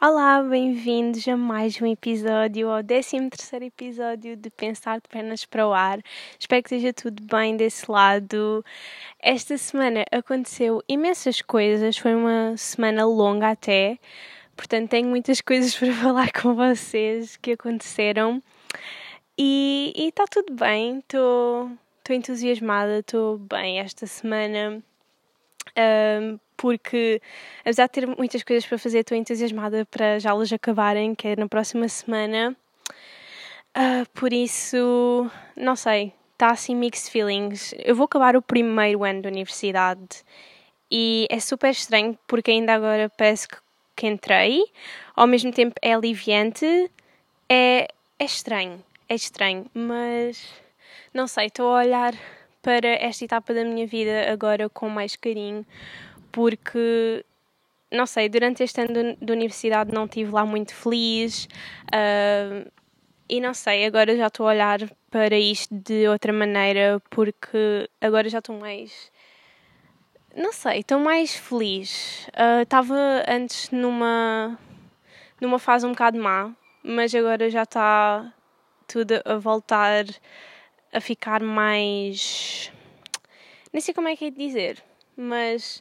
Olá, bem-vindos a mais um episódio, ao 13 episódio de Pensar de Pernas para o Ar. Espero que esteja tudo bem desse lado. Esta semana aconteceu imensas coisas, foi uma semana longa até, portanto tenho muitas coisas para falar com vocês que aconteceram. E está tudo bem, estou entusiasmada, estou bem esta semana. Um, porque apesar de ter muitas coisas para fazer, estou entusiasmada para já elas acabarem, que é na próxima semana. Uh, por isso, não sei, está assim mixed feelings. Eu vou acabar o primeiro ano da universidade e é super estranho porque ainda agora parece que, que entrei, ao mesmo tempo é aliviante, é, é estranho, é estranho, mas não sei, estou a olhar para esta etapa da minha vida agora com mais carinho, porque não sei, durante este ano de universidade não estive lá muito feliz uh, e não sei, agora já estou a olhar para isto de outra maneira porque agora já estou mais. Não sei, estou mais feliz. Estava uh, antes numa, numa fase um bocado má, mas agora já está tudo a voltar a ficar mais. Nem sei como é que é de dizer, mas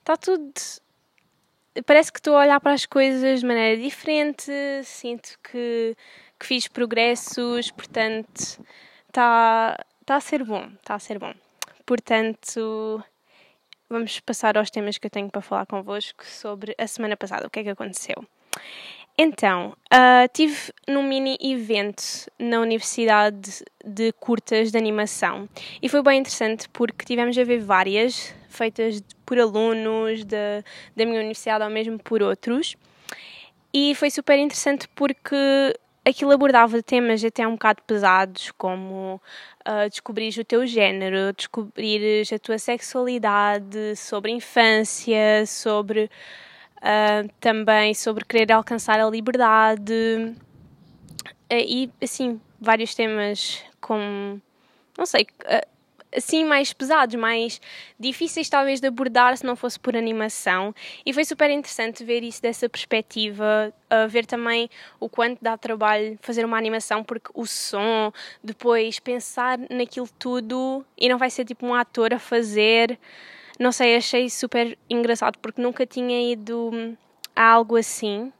está tudo. Parece que estou a olhar para as coisas de maneira diferente, sinto que, que fiz progressos, portanto está, está a ser bom, está a ser bom. Portanto, vamos passar aos temas que eu tenho para falar convosco sobre a semana passada, o que é que aconteceu. Então, uh, tive num mini evento na Universidade de Curtas de Animação e foi bem interessante porque tivemos a ver várias feitas por alunos da, da minha universidade ou mesmo por outros. E foi super interessante porque aquilo abordava temas até um bocado pesados como uh, descobrir o teu género, descobrir a tua sexualidade, sobre infância, sobre uh, também sobre querer alcançar a liberdade uh, e assim vários temas como não sei uh, assim mais pesados, mais difíceis talvez de abordar se não fosse por animação. E foi super interessante ver isso dessa perspectiva, uh, ver também o quanto dá trabalho fazer uma animação, porque o som, depois pensar naquilo tudo e não vai ser tipo um ator a fazer. Não sei, achei super engraçado porque nunca tinha ido a algo assim.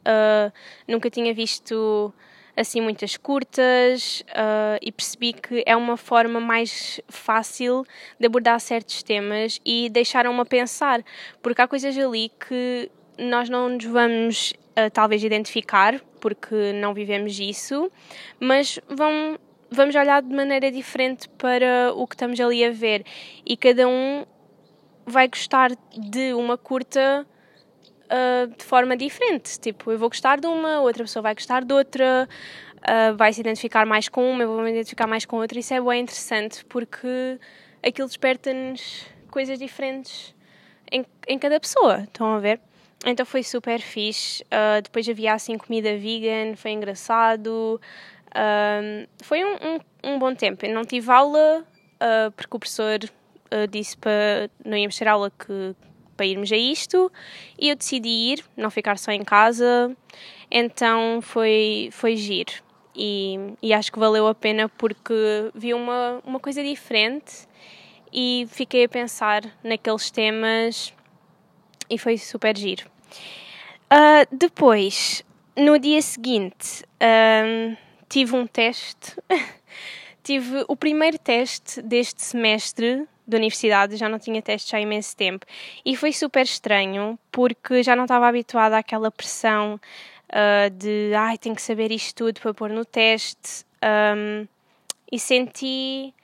Uh, nunca tinha visto assim muitas curtas uh, e percebi que é uma forma mais fácil de abordar certos temas e deixaram-me a pensar, porque há coisas ali que nós não nos vamos uh, talvez identificar porque não vivemos isso, mas vão vamos olhar de maneira diferente para o que estamos ali a ver e cada um vai gostar de uma curta uh, de forma diferente. Tipo, eu vou gostar de uma, outra pessoa vai gostar de outra, uh, vai se identificar mais com uma, eu vou me identificar mais com outra. Isso é bem interessante porque aquilo desperta-nos coisas diferentes em, em cada pessoa. Estão a ver? Então foi super fixe. Uh, depois havia assim comida vegan, foi engraçado. Uh, foi um, um, um, bom tempo. Eu não tive aula uh, porque o professor uh, disse para não íamos ter aula que para irmos a isto e eu decidi ir, não ficar só em casa. Então foi foi giro e, e acho que valeu a pena porque vi uma uma coisa diferente e fiquei a pensar naqueles temas e foi super giro. Uh, depois, no dia seguinte, um, tive um teste. tive o primeiro teste deste semestre da universidade, já não tinha testes há imenso tempo. E foi super estranho, porque já não estava habituada àquela pressão uh, de ai, tenho que saber isto tudo para pôr no teste. Um, e senti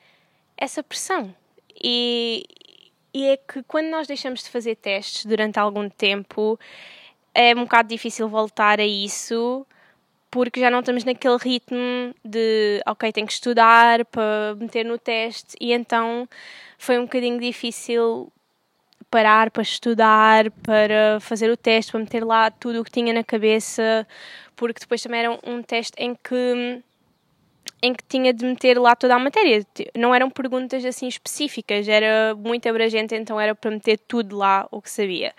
essa pressão. E, e é que quando nós deixamos de fazer testes durante algum tempo, é um bocado difícil voltar a isso porque já não estamos naquele ritmo de ok, tenho que estudar para meter no teste e então foi um bocadinho difícil parar para estudar, para fazer o teste, para meter lá tudo o que tinha na cabeça, porque depois também era um teste em que em que tinha de meter lá toda a matéria. Não eram perguntas assim específicas, era muito abrangente, então era para meter tudo lá o que sabia.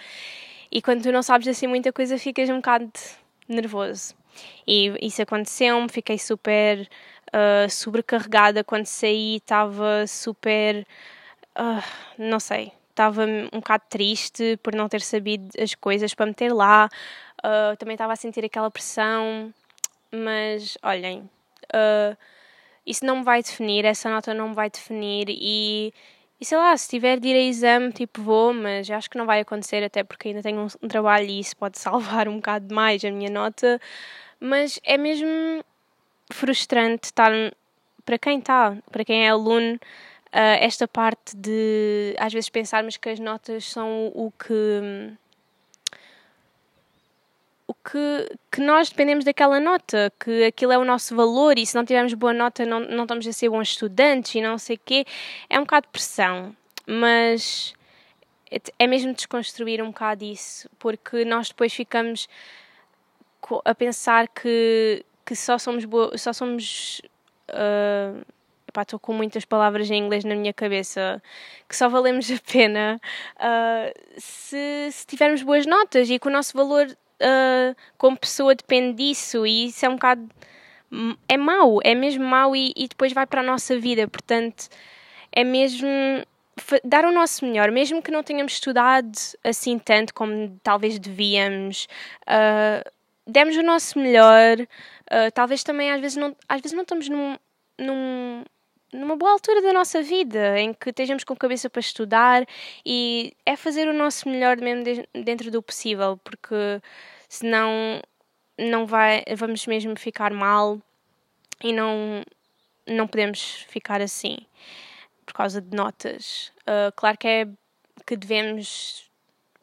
E quando tu não sabes assim muita coisa, ficas um bocado nervoso. E isso aconteceu-me, fiquei super uh, sobrecarregada quando saí, estava super. Uh, não sei, estava um bocado triste por não ter sabido as coisas para meter lá. Uh, também estava a sentir aquela pressão, mas olhem, isso não me vai definir, essa nota não me vai definir e e sei lá, se tiver de ir a exame, tipo, vou, mas acho que não vai acontecer, até porque ainda tenho um, um trabalho e isso pode salvar um bocado mais a minha nota. Mas é mesmo frustrante estar, para quem está, para quem é aluno, uh, esta parte de às vezes pensarmos que as notas são o que o que, que nós dependemos daquela nota, que aquilo é o nosso valor e se não tivermos boa nota não, não estamos a ser bons estudantes e não sei o quê. É um bocado de pressão, mas é mesmo desconstruir um bocado isso, porque nós depois ficamos a pensar que, que só somos só somos uh, estou com muitas palavras em inglês na minha cabeça, que só valemos a pena uh, se, se tivermos boas notas e que o nosso valor uh, como pessoa depende disso e isso é um bocado. É mau, é mesmo mau e, e depois vai para a nossa vida. Portanto, é mesmo dar o nosso melhor, mesmo que não tenhamos estudado assim tanto como talvez devíamos. Uh, demos o nosso melhor. Uh, talvez também às vezes não, às vezes não estamos num, num, numa boa altura da nossa vida, em que estejamos com cabeça para estudar e é fazer o nosso melhor mesmo dentro do possível, porque senão não vai, vamos mesmo ficar mal e não, não podemos ficar assim por causa de notas. Uh, claro que é que devemos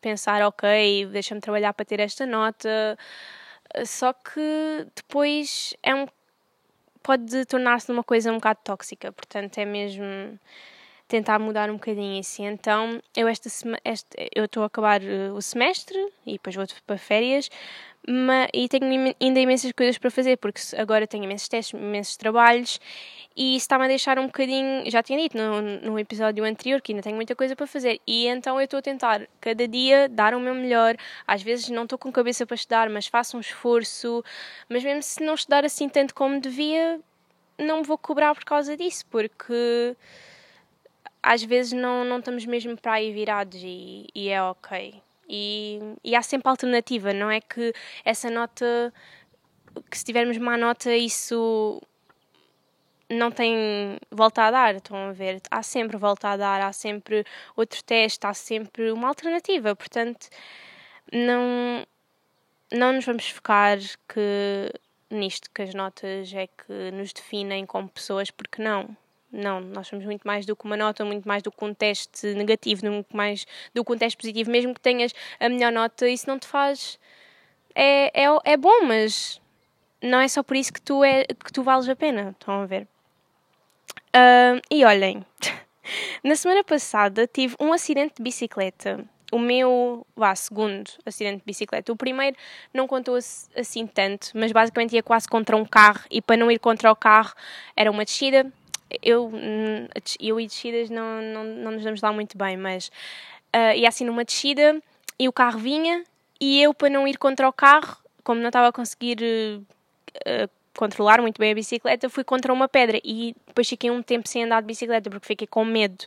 pensar, ok, deixa-me trabalhar para ter esta nota, só que depois é um pode tornar-se numa coisa um bocado tóxica, portanto é mesmo tentar mudar um bocadinho isso. Então, eu esta, este, eu estou a acabar eh, o semestre e depois vou para férias, mas, e tenho ainda imensas coisas para fazer, porque agora tenho imensos testes, imensos trabalhos e isso está-me a deixar um bocadinho. Já tinha dito no, no episódio anterior que ainda tenho muita coisa para fazer, e então eu estou a tentar cada dia dar o meu melhor. Às vezes não estou com cabeça para estudar, mas faço um esforço. Mas mesmo se não estudar assim tanto como devia, não me vou cobrar por causa disso, porque às vezes não, não estamos mesmo para aí virados e, e é ok. E, e há sempre alternativa, não é que essa nota, que se tivermos má nota, isso não tem volta a dar, estão a ver? Há sempre volta a dar, há sempre outro teste, há sempre uma alternativa, portanto, não, não nos vamos focar que nisto que as notas é que nos definem como pessoas, porque não. Não, nós somos muito mais do que uma nota, muito mais do que um teste negativo, muito mais do que um teste positivo. Mesmo que tenhas a melhor nota, isso não te faz. É, é, é bom, mas não é só por isso que tu, é, que tu vales a pena. Estão a ver? Uh, e olhem, na semana passada tive um acidente de bicicleta. O meu, vá, segundo acidente de bicicleta. O primeiro não contou assim tanto, mas basicamente ia quase contra um carro e para não ir contra o carro era uma descida eu, hum, eu e descidas não, não, não nos damos lá muito bem, mas uh, ia assim numa descida e o carro vinha e eu, para não ir contra o carro, como não estava a conseguir uh, controlar muito bem a bicicleta, fui contra uma pedra e depois fiquei um tempo sem andar de bicicleta porque fiquei com medo.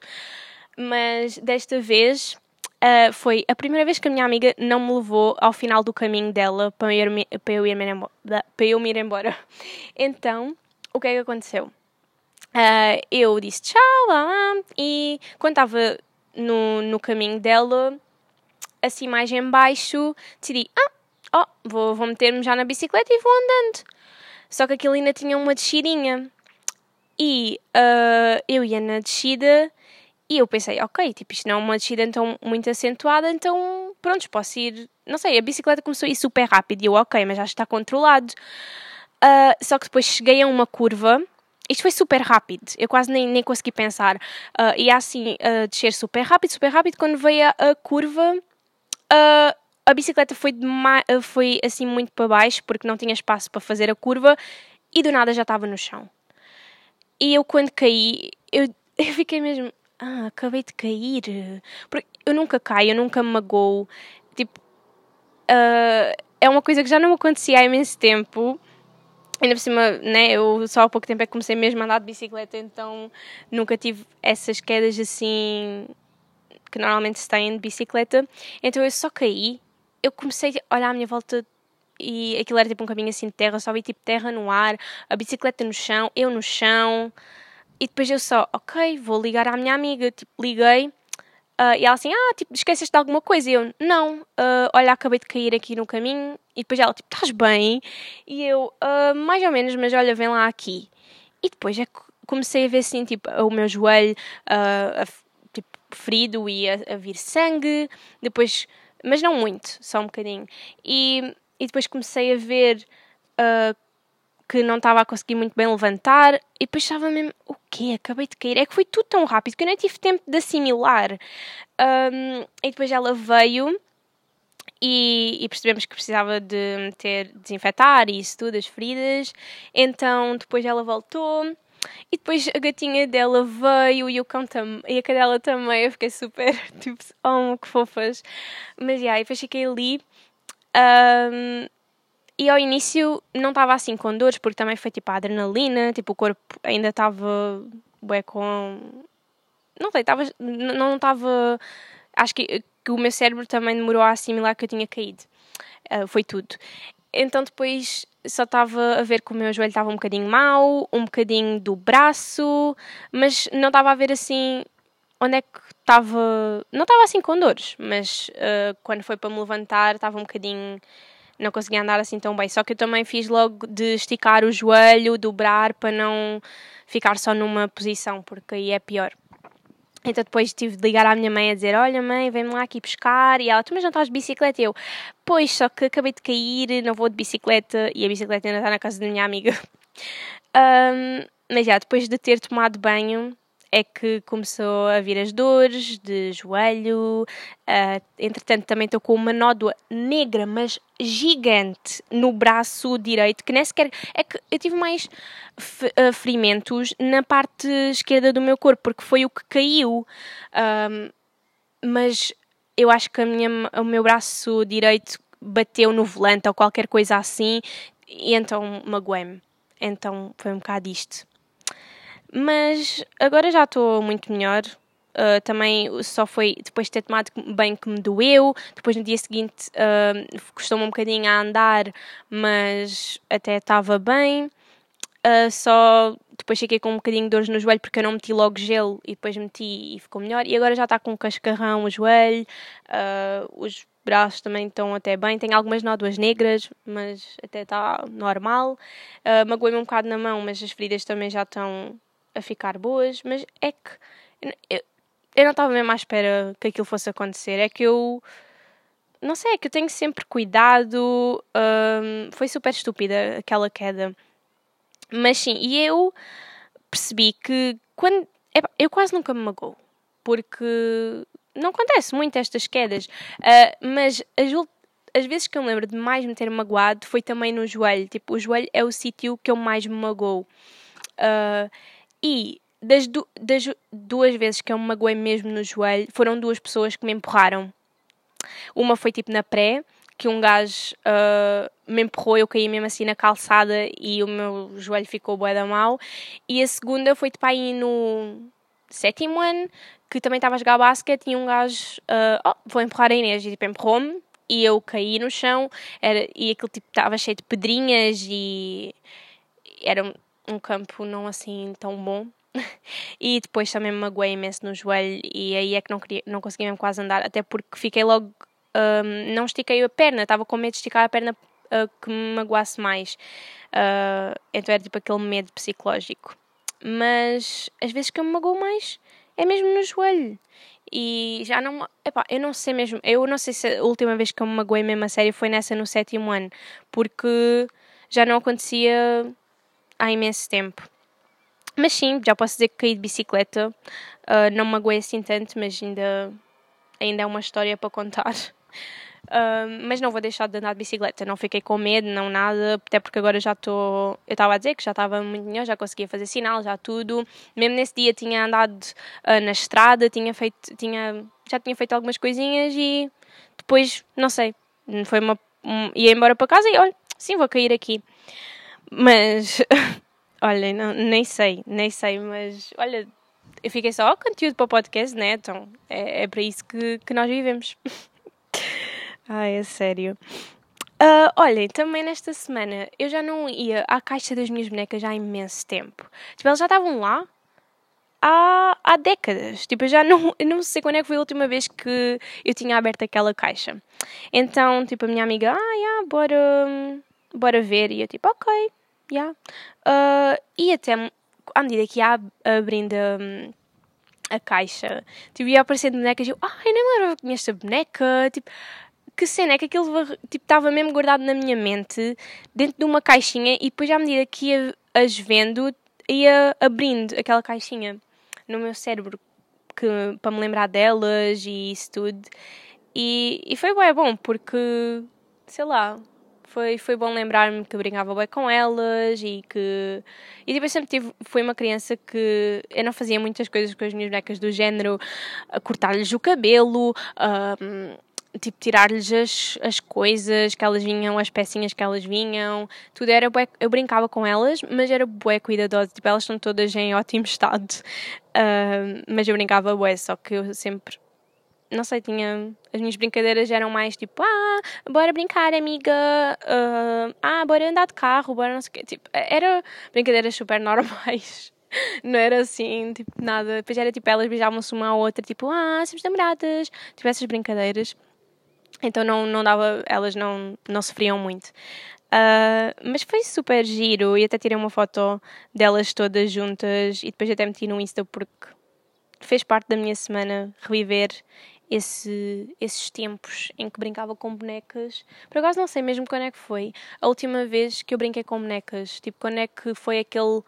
Mas desta vez Uh, foi a primeira vez que a minha amiga não me levou ao final do caminho dela para eu ir, para eu ir, para eu ir embora. Então, o que é que aconteceu? Uh, eu disse tchau lá, lá e quando estava no, no caminho dela, assim mais em baixo, decidi, ah, oh, vou, vou meter-me já na bicicleta e vou andando. Só que aquilo ainda tinha uma descidinha. E uh, eu ia na descida e eu pensei, ok, tipo, isto não é uma descida então muito acentuada, então pronto, posso ir. Não sei, a bicicleta começou a ir super rápido e eu, ok, mas já está controlado. Uh, só que depois cheguei a uma curva isto foi super rápido, eu quase nem, nem consegui pensar. Uh, e assim, uh, descer super rápido, super rápido. Quando veio a, a curva, uh, a bicicleta foi, uh, foi assim muito para baixo, porque não tinha espaço para fazer a curva, e do nada já estava no chão. E eu, quando caí, eu, eu fiquei mesmo. Ah, acabei de cair. Porque eu nunca caio, eu nunca me magoo. Tipo, uh, é uma coisa que já não acontecia há imenso tempo. Ainda por cima, né, eu só há pouco tempo é que comecei mesmo a andar de bicicleta, então nunca tive essas quedas assim que normalmente se têm de bicicleta. Então eu só caí, eu comecei a olhar à minha volta e aquilo era tipo um caminho assim de terra, só vi tipo terra no ar, a bicicleta no chão, eu no chão. E depois eu só, ok, vou ligar à minha amiga. Tipo, liguei uh, e ela assim, ah, tipo, esqueceste de alguma coisa? E eu, não, uh, olha, acabei de cair aqui no caminho. E depois ela, tipo, estás bem? E eu, uh, mais ou menos, mas olha, vem lá aqui. E depois é comecei a ver assim, tipo, o meu joelho a, tipo, ferido e a, a vir sangue. Depois, mas não muito, só um bocadinho. E e depois comecei a ver que não estava a conseguir muito bem levantar e depois estava mesmo, o quê? Acabei de cair. É que foi tudo tão rápido que eu nem tive tempo de assimilar. Um, e depois ela veio e, e, percebemos que precisava de meter, desinfetar e isso tudo, as feridas. Então depois ela voltou. E depois a gatinha dela veio e o cão também, e a cadela também. Eu fiquei super, tipo, oh, que fofas. Mas, yeah, e depois fiquei ali um, e ao início não estava assim com dores, porque também foi tipo a adrenalina, tipo o corpo ainda estava bué com. Não sei, estava. Não estava. Acho que, que o meu cérebro também demorou a assimilar que eu tinha caído. Uh, foi tudo. Então depois só estava a ver que o meu joelho estava um bocadinho mau, um bocadinho do braço, mas não estava a ver assim onde é que estava. Não estava assim com dores, mas uh, quando foi para me levantar estava um bocadinho. Não conseguia andar assim tão bem. Só que eu também fiz logo de esticar o joelho, dobrar para não ficar só numa posição, porque aí é pior. Então depois tive de ligar à minha mãe a dizer: Olha, mãe, vem-me lá aqui pescar. E ela: Tu, mas não estás de bicicleta? E eu: Pois, só que acabei de cair, não vou de bicicleta. E a bicicleta ainda está na casa da minha amiga. um, mas já, depois de ter tomado banho, é que começou a vir as dores de joelho. Uh, entretanto, também estou com uma nódoa negra, mas gigante, no braço direito, que nem sequer. É que eu tive mais uh, ferimentos na parte esquerda do meu corpo, porque foi o que caiu. Um, mas eu acho que minha, o meu braço direito bateu no volante ou qualquer coisa assim, e então magoei-me. Então foi um bocado isto. Mas agora já estou muito melhor. Uh, também só foi depois de ter tomado bem que me doeu. Depois no dia seguinte uh, custou-me um bocadinho a andar, mas até estava bem. Uh, só depois fiquei com um bocadinho de dores no joelho porque eu não meti logo gelo e depois meti e ficou melhor. E agora já está com um cascarrão o joelho, os braços também estão até bem. Tenho algumas nódoas negras, mas até está normal. Uh, Magoei-me um bocado na mão, mas as feridas também já estão a ficar boas, mas é que eu, eu não estava mesmo à espera que aquilo fosse acontecer. É que eu não sei, é que eu tenho sempre cuidado. Um, foi super estúpida aquela queda. Mas sim, e eu percebi que quando. eu quase nunca me magoo. Porque não acontece muito estas quedas. Uh, mas as, as vezes que eu me lembro de mais me ter magoado foi também no joelho. Tipo, o joelho é o sítio que eu mais me magoo. Uh, e das, du das duas vezes que eu me magoei mesmo no joelho, foram duas pessoas que me empurraram. Uma foi tipo na pré, que um gajo uh, me empurrou, eu caí mesmo assim na calçada e o meu joelho ficou bué da mal. E a segunda foi tipo aí no sétimo ano, que também estava a jogar basquete e um gajo, uh, oh, vou empurrar a Inês, e tipo empurrou-me e eu caí no chão era, e aquilo tipo estava cheio de pedrinhas e era um campo não assim tão bom. e depois também me magoei imenso no joelho e aí é que não, queria, não conseguia mesmo quase andar, até porque fiquei logo. Um, não estiquei a perna, estava com medo de esticar a perna uh, que me magoasse mais. Uh, então era tipo aquele medo psicológico. Mas as vezes que eu me magoo mais é mesmo no joelho. E já não. Epá, eu não sei mesmo. Eu não sei se a última vez que eu me magoei mesmo a sério foi nessa no sétimo ano. Porque já não acontecia há imenso tempo. Mas sim, já posso dizer que caí de bicicleta. Uh, não me magoei assim tanto, mas ainda, ainda é uma história para contar. Uh, mas não vou deixar de andar de bicicleta. Não fiquei com medo, não nada. Até porque agora já estou. Eu estava a dizer que já estava muito melhor, já conseguia fazer sinal, já tudo. Mesmo nesse dia tinha andado uh, na estrada, tinha feito, tinha, já tinha feito algumas coisinhas e depois, não sei, Foi uma. Um, ia embora para casa e olha, sim, vou cair aqui. Mas. olha, não, nem sei, nem sei, mas olha, eu fiquei só, oh, conteúdo para o podcast, né? Então, é, é para isso que, que nós vivemos. Ai, é sério. Uh, olhem, também nesta semana eu já não ia à caixa das minhas bonecas há imenso tempo. Tipo, elas já estavam lá há, há décadas. Tipo, eu já não, eu não sei quando é que foi a última vez que eu tinha aberto aquela caixa. Então, tipo, a minha amiga, ah, yeah, bora, bora ver. E eu, tipo, ok, yeah. Uh, e até à medida que ia abrindo um, a caixa, tipo, ia aparecendo bonecas e eu, ai, ah, nem me lembrava que tinha esta boneca. Tipo, que cena é que aquilo tipo estava mesmo guardado na minha mente dentro de uma caixinha e depois à medida que ia as vendo ia abrindo aquela caixinha no meu cérebro para me lembrar delas e isso tudo. E, e foi bem bom porque, sei lá, foi, foi bom lembrar-me que brincava bem com elas e que. E depois sempre tive. Foi uma criança que eu não fazia muitas coisas com as minhas bonecas do género cortar-lhes o cabelo. Um, tipo, tirar-lhes as, as coisas que elas vinham, as pecinhas que elas vinham, tudo era bué, eu brincava com elas, mas era bué cuidadosa, tipo, elas estão todas em ótimo estado, uh, mas eu brincava bué, só que eu sempre, não sei, tinha, as minhas brincadeiras eram mais tipo, ah, bora brincar, amiga, uh, ah, bora andar de carro, bora não sei o quê, tipo, era brincadeiras super normais. Não era assim, tipo, nada. Depois era tipo, elas beijavam-se uma à outra, tipo, ah, somos namoradas. Tipo, essas brincadeiras. Então não, não dava, elas não, não sofriam muito. Uh, mas foi super giro e até tirei uma foto delas todas juntas e depois até meti no Insta porque fez parte da minha semana reviver esse, esses tempos em que brincava com bonecas. Por acaso não sei mesmo quando é que foi a última vez que eu brinquei com bonecas. Tipo, quando é que foi aquele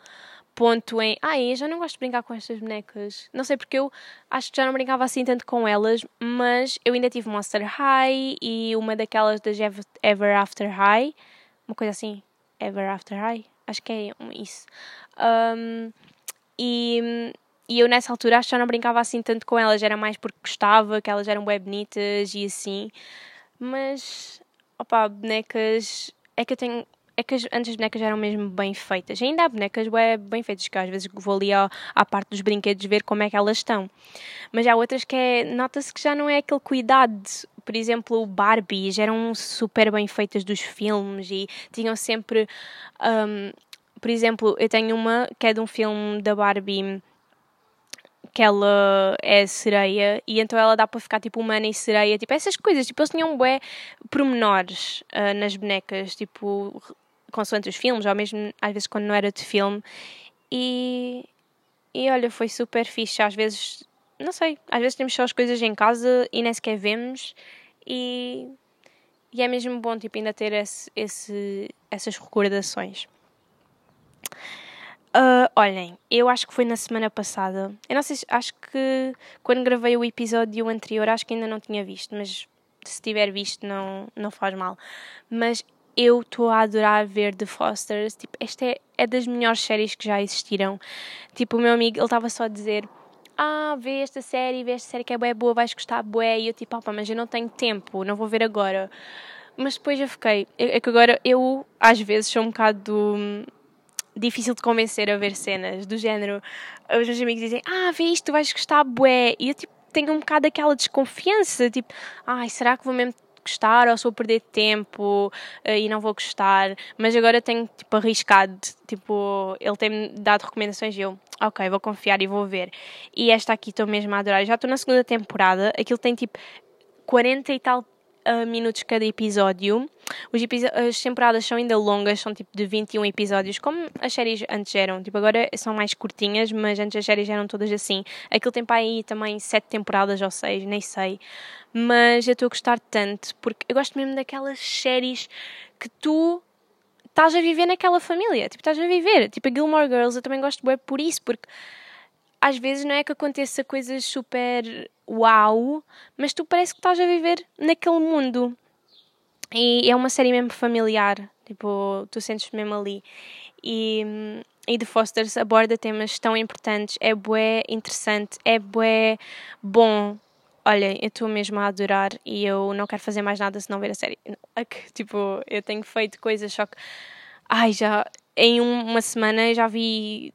ponto em ai, eu já não gosto de brincar com estas bonecas. Não sei porque eu acho que já não brincava assim tanto com elas, mas eu ainda tive Monster High e uma daquelas das Ever After High, uma coisa assim, Ever After High, acho que é isso. Um, e, e eu nessa altura acho que já não brincava assim tanto com elas, era mais porque gostava, que elas eram bem bonitas e assim. Mas, opa, bonecas. É que eu tenho é que antes as bonecas eram mesmo bem feitas. Ainda há bonecas bem, bem feitas, que às vezes vou ali à, à parte dos brinquedos ver como é que elas estão. Mas há outras que é, nota-se que já não é aquele cuidado. Por exemplo, Barbies eram super bem feitas dos filmes e tinham sempre. Um, por exemplo, eu tenho uma que é de um filme da Barbie que ela é sereia e então ela dá para ficar tipo humana e sereia, tipo essas coisas, tipo eles tinham bué pormenores uh, nas bonecas, tipo consoante os filmes, ou mesmo às vezes quando não era de filme. E, e olha, foi super fixe. Às vezes, não sei, às vezes temos só as coisas em casa e nem sequer vemos. E, e é mesmo bom tipo, ainda ter esse, esse, essas recordações. Uh, olhem, eu acho que foi na semana passada. Eu não sei, acho que quando gravei o episódio anterior, acho que ainda não tinha visto, mas se tiver visto, não, não faz mal. Mas eu estou a adorar ver The Fosters. Tipo, esta é, é das melhores séries que já existiram. Tipo, o meu amigo, ele estava só a dizer ah, vê esta série, vê esta série que é bué boa, vais gostar bué. E eu tipo, opa, mas eu não tenho tempo, não vou ver agora. Mas depois eu fiquei, é que agora eu, às vezes, sou um bocado hum, difícil de convencer a ver cenas do género. Os meus amigos dizem, ah, vê isto, vais gostar bué. E eu tipo, tenho um bocado aquela desconfiança, tipo, ai, será que vou mesmo gostar ou se vou perder tempo uh, e não vou gostar. Mas agora tenho tipo arriscado, tipo, ele tem-me dado recomendações e eu, ok, vou confiar e vou ver. E esta aqui estou mesmo a adorar. Já estou na segunda temporada, aquilo tem tipo 40 e tal uh, minutos cada episódio. As temporadas são ainda longas, são tipo de 21 episódios, como as séries antes eram. Tipo, agora são mais curtinhas, mas antes as séries eram todas assim. Aquilo tem para aí também 7 temporadas ou 6, nem sei. Mas eu estou a gostar tanto, porque eu gosto mesmo daquelas séries que tu estás a viver naquela família. Tipo, estás a viver. Tipo, a Gilmore Girls eu também gosto bem por isso, porque às vezes não é que aconteça coisas super uau, mas tu parece que estás a viver naquele mundo. E é uma série mesmo familiar, tipo, tu sentes mesmo ali. E, e The Fosters aborda temas tão importantes, é bué interessante, é bué bom. olha, eu estou mesmo a adorar e eu não quero fazer mais nada se não ver a série. É tipo, eu tenho feito coisas, só que. Ai, já. Em uma semana já vi.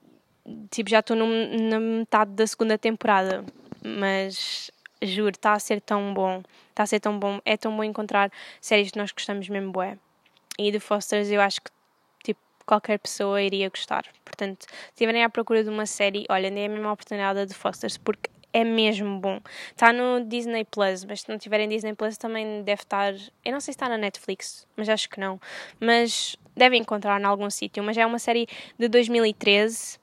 Tipo, já estou na metade da segunda temporada. Mas juro, está a ser tão bom. Está a ser tão bom. É tão bom encontrar séries que nós gostamos mesmo, bué. E de Fosters eu acho que tipo, qualquer pessoa iria gostar. Portanto, se estiverem à procura de uma série, olha, nem é a mesma oportunidade de Fosters, porque é mesmo bom. Está no Disney Plus, mas se não tiverem Disney Plus também deve estar. Eu não sei se está na Netflix, mas acho que não. Mas devem encontrar em algum sítio. Mas é uma série de 2013,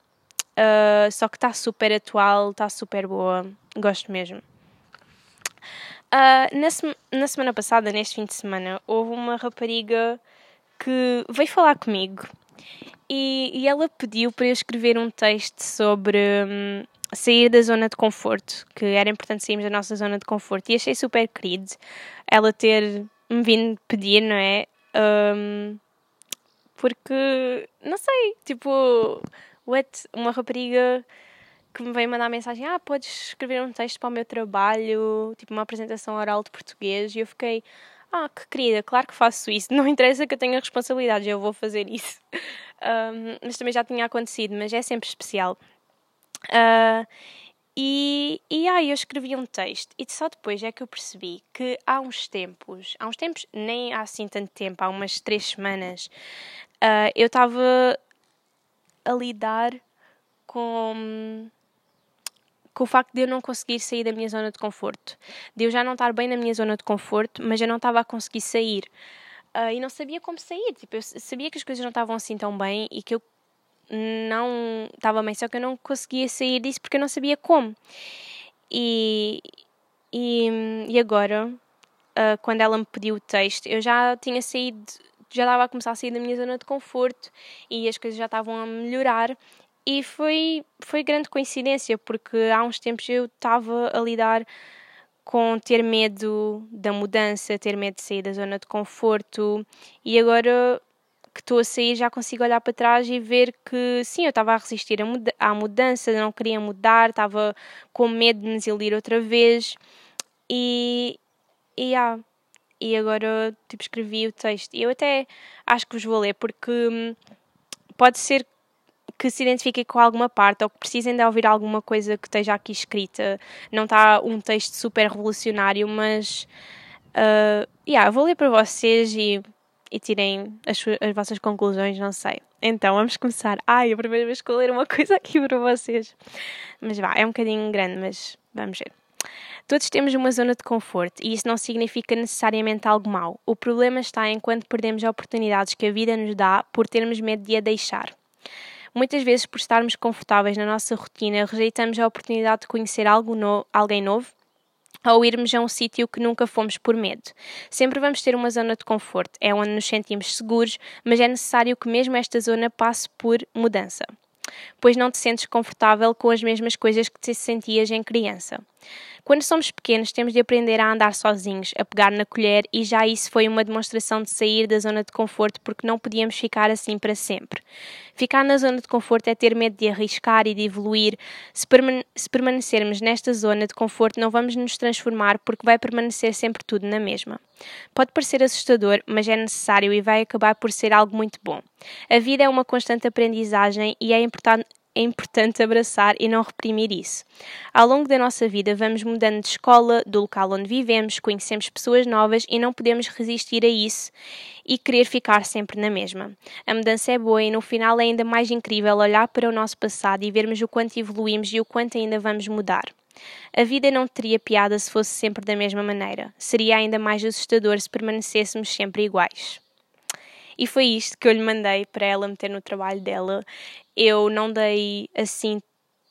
ah, só que está super atual, está super boa. Gosto mesmo. Uh, na, se na semana passada, neste fim de semana, houve uma rapariga que veio falar comigo e, e ela pediu para eu escrever um texto sobre. Hum, sair da zona de conforto, que era importante sairmos da nossa zona de conforto. E achei super querido ela ter me vindo pedir, não é? Um, porque, não sei, tipo, what? Uma rapariga que me veio mandar mensagem: Ah, podes escrever um texto para o meu trabalho, tipo uma apresentação oral de português. E eu fiquei: Ah, que querida, claro que faço isso. Não interessa que eu tenha responsabilidade, eu vou fazer isso. Um, mas também já tinha acontecido, mas é sempre especial. Uh, e, e aí eu escrevi um texto e só depois é que eu percebi que há uns tempos, há uns tempos, nem há assim tanto tempo, há umas três semanas, uh, eu estava a lidar com, com o facto de eu não conseguir sair da minha zona de conforto. De eu já não estar bem na minha zona de conforto, mas eu não estava a conseguir sair. Uh, e não sabia como sair. Tipo, eu sabia que as coisas não estavam assim tão bem e que eu não estava bem, só que eu não conseguia sair disso porque eu não sabia como. E, e, e agora, uh, quando ela me pediu o texto, eu já tinha saído, já estava a começar a sair da minha zona de conforto e as coisas já estavam a melhorar. E foi, foi grande coincidência, porque há uns tempos eu estava a lidar com ter medo da mudança, ter medo de sair da zona de conforto, e agora que estou a sair já consigo olhar para trás e ver que sim, eu estava a resistir à mudança, não queria mudar, estava com medo de me desiludir outra vez e, e, ah, e agora tipo, escrevi o texto. E eu até acho que vos vou ler porque hum, pode ser que se identifiquem com alguma parte ou que precisem de ouvir alguma coisa que esteja aqui escrita. Não está um texto super revolucionário, mas uh, yeah, vou ler para vocês e e tirem as, as vossas conclusões, não sei. Então, vamos começar. Ai, a primeira vez que eu ler uma coisa aqui para vocês. Mas vá, é um bocadinho grande, mas vamos ver. Todos temos uma zona de conforto e isso não significa necessariamente algo mau. O problema está em quando perdemos oportunidades que a vida nos dá por termos medo de a deixar. Muitas vezes, por estarmos confortáveis na nossa rotina, rejeitamos a oportunidade de conhecer algo no alguém novo ou irmos a um sítio que nunca fomos por medo. Sempre vamos ter uma zona de conforto, é onde nos sentimos seguros, mas é necessário que mesmo esta zona passe por mudança, pois não te sentes confortável com as mesmas coisas que te sentias em criança. Quando somos pequenos, temos de aprender a andar sozinhos, a pegar na colher, e já isso foi uma demonstração de sair da zona de conforto porque não podíamos ficar assim para sempre. Ficar na zona de conforto é ter medo de arriscar e de evoluir. Se, permane se permanecermos nesta zona de conforto, não vamos nos transformar porque vai permanecer sempre tudo na mesma. Pode parecer assustador, mas é necessário e vai acabar por ser algo muito bom. A vida é uma constante aprendizagem e é importante é importante abraçar e não reprimir isso. Ao longo da nossa vida, vamos mudando de escola, do local onde vivemos, conhecemos pessoas novas e não podemos resistir a isso e querer ficar sempre na mesma. A mudança é boa e no final é ainda mais incrível olhar para o nosso passado e vermos o quanto evoluímos e o quanto ainda vamos mudar. A vida não teria piada se fosse sempre da mesma maneira. Seria ainda mais assustador se permanecêssemos sempre iguais. E foi isto que eu lhe mandei para ela meter no trabalho dela. Eu não dei assim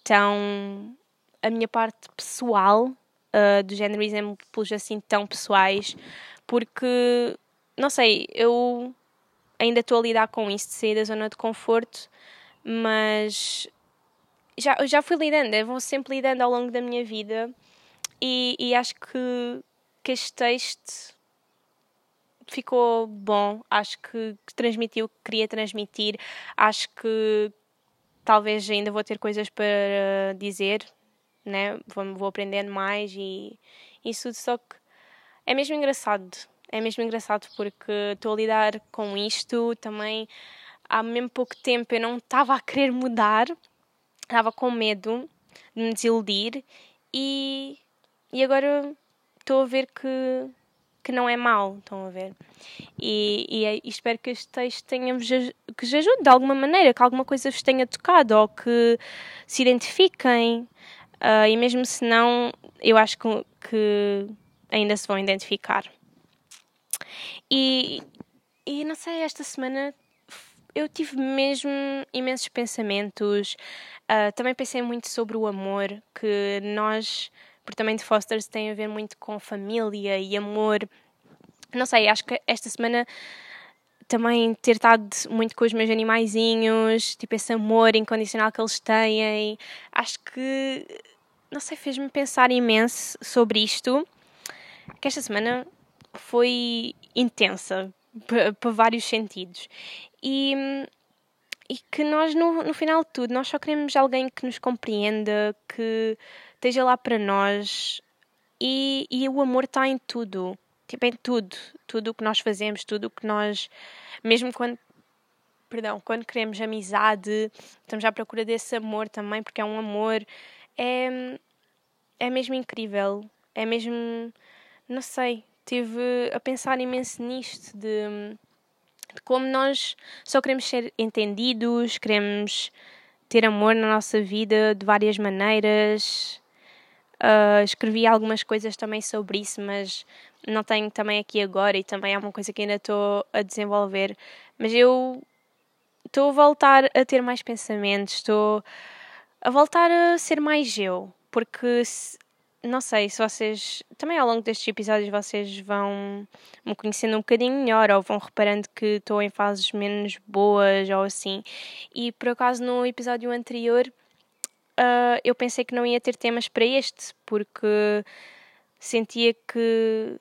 tão. a minha parte pessoal, uh, do género exemplos assim tão pessoais, porque, não sei, eu ainda estou a lidar com isso de sair da zona de conforto, mas já, já fui lidando, eu vou sempre lidando ao longo da minha vida e, e acho que, que este texto ficou bom, acho que, que transmitiu o que queria transmitir, acho que talvez ainda vou ter coisas para dizer, né? vou, vou aprendendo mais e, Isso só que é mesmo engraçado. É mesmo engraçado porque estou a lidar com isto também há mesmo pouco tempo eu não estava a querer mudar, estava com medo de me desiludir e, e agora estou a ver que, que não é mau, estão a ver? E, e, é, e espero que este texto tenha que vos ajude de alguma maneira, que alguma coisa vos tenha tocado ou que se identifiquem. Uh, e mesmo se não, eu acho que, que ainda se vão identificar. E, e não sei, esta semana eu tive mesmo imensos pensamentos. Uh, também pensei muito sobre o amor, que nós, porque também de Fosters tem a ver muito com família e amor. Não sei, acho que esta semana também ter estado muito com os meus animaizinhos, tipo esse amor incondicional que eles têm, acho que, não sei, fez-me pensar imenso sobre isto, que esta semana foi intensa, para vários sentidos. E, e que nós, no, no final de tudo, nós só queremos alguém que nos compreenda, que esteja lá para nós. E, e o amor está em tudo. Tipo, em tudo. Tudo o que nós fazemos, tudo o que nós. Mesmo quando. Perdão, quando queremos amizade, estamos à procura desse amor também, porque é um amor. É, é mesmo incrível. É mesmo. Não sei. Estive a pensar imenso nisto de de como nós só queremos ser entendidos, queremos ter amor na nossa vida de várias maneiras. Uh, escrevi algumas coisas também sobre isso, mas não tenho também aqui agora e também é uma coisa que ainda estou a desenvolver. Mas eu estou a voltar a ter mais pensamentos, estou a voltar a ser mais eu, porque não sei se vocês também ao longo destes episódios vocês vão me conhecendo um bocadinho melhor ou vão reparando que estou em fases menos boas ou assim. E por acaso no episódio anterior uh, eu pensei que não ia ter temas para este porque sentia que,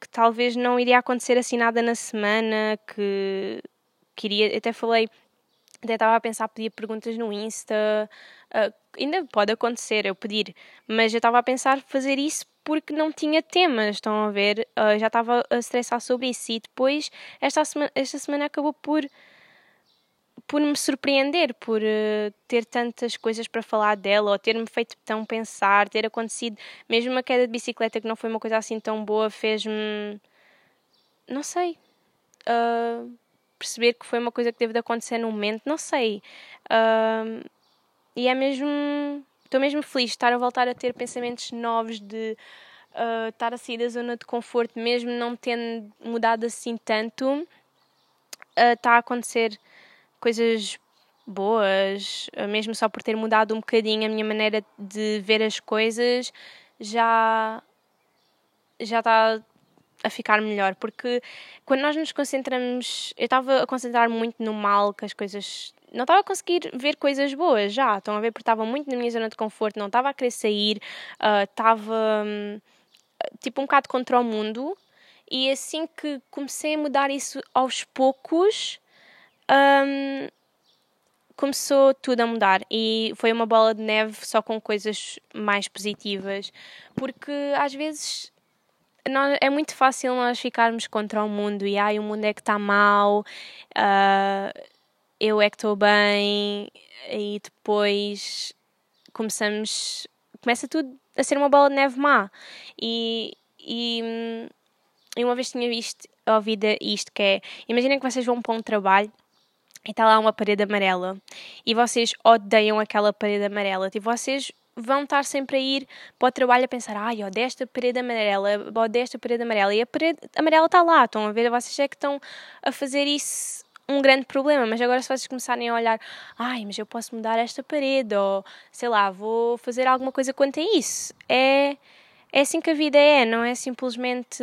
que talvez não iria acontecer assim nada na semana, que queria, até falei, até estava a pensar pedir perguntas no Insta, Uh, ainda pode acontecer eu pedir, mas eu estava a pensar fazer isso porque não tinha temas, estão a ver? Uh, já estava a estressar sobre isso e depois esta semana, esta semana acabou por por me surpreender, por uh, ter tantas coisas para falar dela, ou ter-me feito tão pensar, ter acontecido, mesmo uma queda de bicicleta que não foi uma coisa assim tão boa, fez-me, não sei, uh, perceber que foi uma coisa que teve de acontecer no momento, não sei. Uh, e é mesmo. Estou mesmo feliz de estar a voltar a ter pensamentos novos, de uh, estar a sair da zona de conforto, mesmo não tendo mudado assim tanto. Está a acontecer coisas boas, uh, mesmo só por ter mudado um bocadinho a minha maneira de ver as coisas, já já está a ficar melhor, porque quando nós nos concentramos, eu estava a concentrar muito no mal que as coisas não estava a conseguir ver coisas boas já. Estão a ver? Porque estava muito na minha zona de conforto, não estava a querer sair, uh, estava um, tipo um bocado contra o mundo. E assim que comecei a mudar isso aos poucos, um, começou tudo a mudar. E foi uma bola de neve só com coisas mais positivas. Porque às vezes nós, é muito fácil nós ficarmos contra o mundo e ai, o mundo é que está mal. Uh, eu é que estou bem e depois começamos começa tudo a ser uma bola de neve má e, e, e uma vez tinha visto ouvido isto que é imaginem que vocês vão para um trabalho e está lá uma parede amarela. E vocês odeiam aquela parede amarela. Tipo vocês vão estar sempre a ir para o trabalho a pensar ai, odeio esta parede amarela, odeio esta parede amarela. E a parede amarela está lá, estão a ver, vocês é que estão a fazer isso um grande problema, mas agora se vocês começarem a olhar, ai, mas eu posso mudar esta parede, ou sei lá, vou fazer alguma coisa quanto a isso. É, é assim que a vida é, não é simplesmente,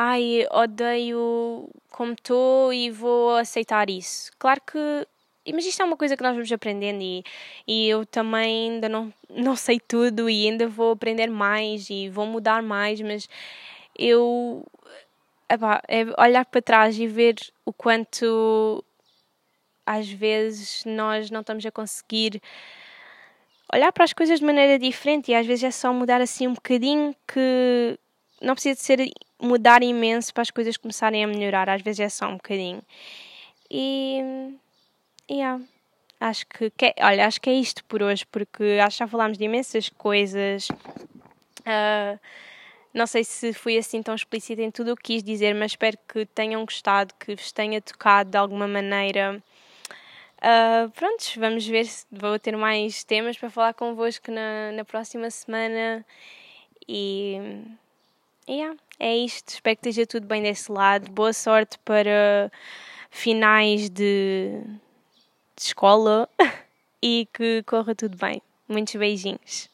ai, odeio como estou e vou aceitar isso. Claro que. Mas isto é uma coisa que nós vamos aprendendo e, e eu também ainda não, não sei tudo e ainda vou aprender mais e vou mudar mais, mas eu epá, é olhar para trás e ver o quanto às vezes nós não estamos a conseguir olhar para as coisas de maneira diferente e às vezes é só mudar assim um bocadinho que não precisa de ser mudar imenso para as coisas começarem a melhorar, às vezes é só um bocadinho. E yeah, acho que, que olha, acho que é isto por hoje, porque acho que já falámos de imensas coisas. Uh, não sei se fui assim tão explícita em tudo o que quis dizer, mas espero que tenham gostado, que vos tenha tocado de alguma maneira. Uh, vamos ver se vou ter mais temas para falar convosco na, na próxima semana. E yeah, é isto. Espero que esteja tudo bem desse lado. Boa sorte para finais de, de escola e que corra tudo bem. Muitos beijinhos.